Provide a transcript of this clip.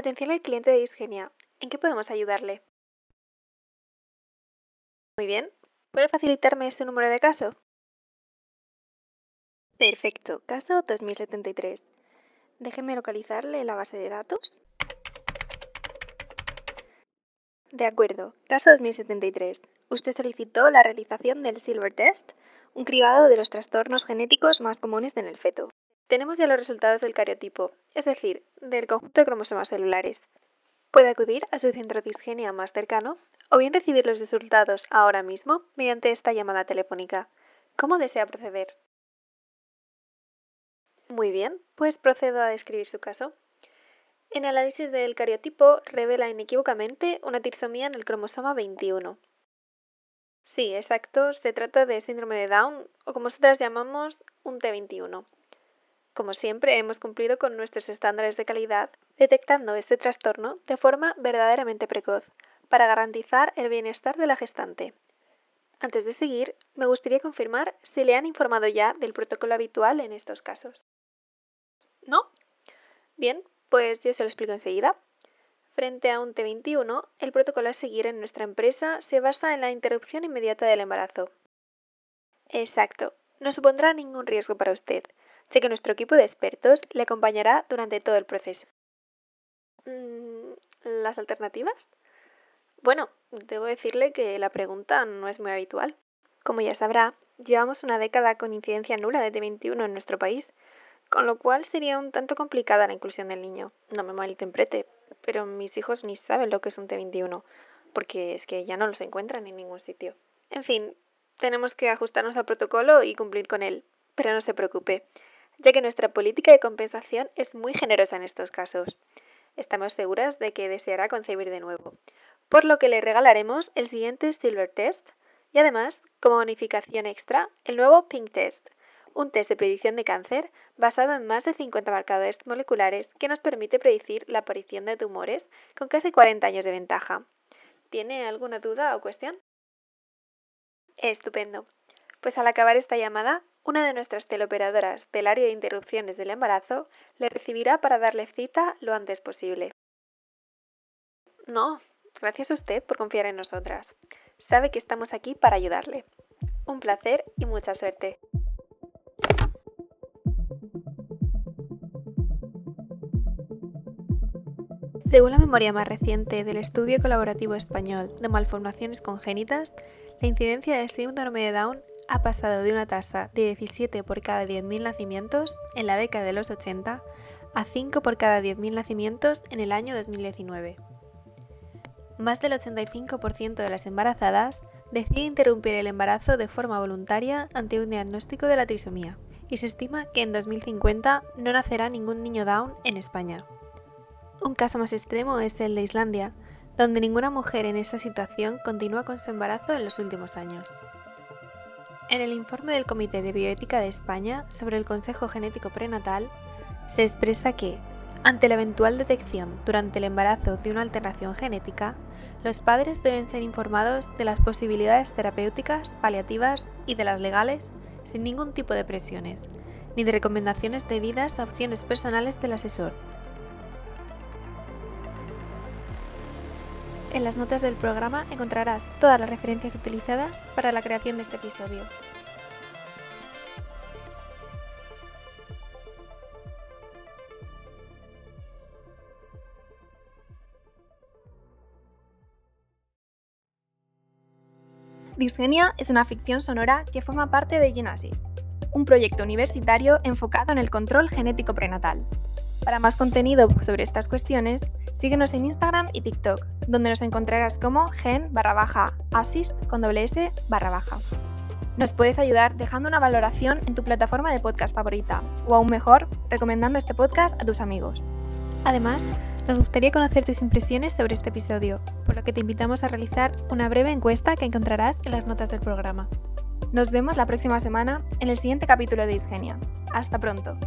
Atención al cliente de Disgenia. ¿En qué podemos ayudarle? Muy bien. ¿Puede facilitarme ese número de caso? Perfecto. Caso 2073. Déjeme localizarle la base de datos. De acuerdo. Caso 2073. Usted solicitó la realización del Silver Test, un cribado de los trastornos genéticos más comunes en el feto. Tenemos ya los resultados del cariotipo, es decir, del conjunto de cromosomas celulares. Puede acudir a su centro disgenia más cercano o bien recibir los resultados ahora mismo mediante esta llamada telefónica. ¿Cómo desea proceder? Muy bien, pues procedo a describir su caso. En el análisis del cariotipo revela inequívocamente una trisomía en el cromosoma 21. Sí, exacto, se trata de síndrome de Down o como nosotras llamamos un T21. Como siempre, hemos cumplido con nuestros estándares de calidad, detectando este trastorno de forma verdaderamente precoz, para garantizar el bienestar de la gestante. Antes de seguir, me gustaría confirmar si le han informado ya del protocolo habitual en estos casos. ¿No? Bien, pues yo se lo explico enseguida. Frente a un T21, el protocolo a seguir en nuestra empresa se basa en la interrupción inmediata del embarazo. Exacto, no supondrá ningún riesgo para usted, Sé que nuestro equipo de expertos le acompañará durante todo el proceso. Mm, ¿Las alternativas? Bueno, debo decirle que la pregunta no es muy habitual. Como ya sabrá, llevamos una década con incidencia nula de T21 en nuestro país, con lo cual sería un tanto complicada la inclusión del niño. No me malinterprete, pero mis hijos ni saben lo que es un T21, porque es que ya no los encuentran en ningún sitio. En fin, tenemos que ajustarnos al protocolo y cumplir con él, pero no se preocupe ya que nuestra política de compensación es muy generosa en estos casos. Estamos seguras de que deseará concebir de nuevo, por lo que le regalaremos el siguiente Silver Test y además, como bonificación extra, el nuevo Pink Test, un test de predicción de cáncer basado en más de 50 marcadores moleculares que nos permite predecir la aparición de tumores con casi 40 años de ventaja. ¿Tiene alguna duda o cuestión? Estupendo. Pues al acabar esta llamada, una de nuestras teleoperadoras del área de interrupciones del embarazo le recibirá para darle cita lo antes posible. No, gracias a usted por confiar en nosotras. Sabe que estamos aquí para ayudarle. Un placer y mucha suerte. Según la memoria más reciente del Estudio Colaborativo Español de Malformaciones Congénitas, la incidencia de síndrome de Down ha pasado de una tasa de 17 por cada 10.000 nacimientos en la década de los 80 a 5 por cada 10.000 nacimientos en el año 2019. Más del 85% de las embarazadas decide interrumpir el embarazo de forma voluntaria ante un diagnóstico de la trisomía, y se estima que en 2050 no nacerá ningún niño Down en España. Un caso más extremo es el de Islandia, donde ninguna mujer en esta situación continúa con su embarazo en los últimos años. En el informe del Comité de Bioética de España sobre el Consejo Genético Prenatal, se expresa que, ante la eventual detección durante el embarazo de una alteración genética, los padres deben ser informados de las posibilidades terapéuticas, paliativas y de las legales sin ningún tipo de presiones, ni de recomendaciones debidas a opciones personales del asesor. En las notas del programa encontrarás todas las referencias utilizadas para la creación de este episodio. Disgenia es una ficción sonora que forma parte de Genesis, un proyecto universitario enfocado en el control genético prenatal. Para más contenido sobre estas cuestiones, síguenos en Instagram y TikTok, donde nos encontrarás como gen barra baja assist con doble s barra baja. Nos puedes ayudar dejando una valoración en tu plataforma de podcast favorita, o aún mejor, recomendando este podcast a tus amigos. Además, nos gustaría conocer tus impresiones sobre este episodio, por lo que te invitamos a realizar una breve encuesta que encontrarás en las notas del programa. Nos vemos la próxima semana en el siguiente capítulo de Isgenia. Hasta pronto.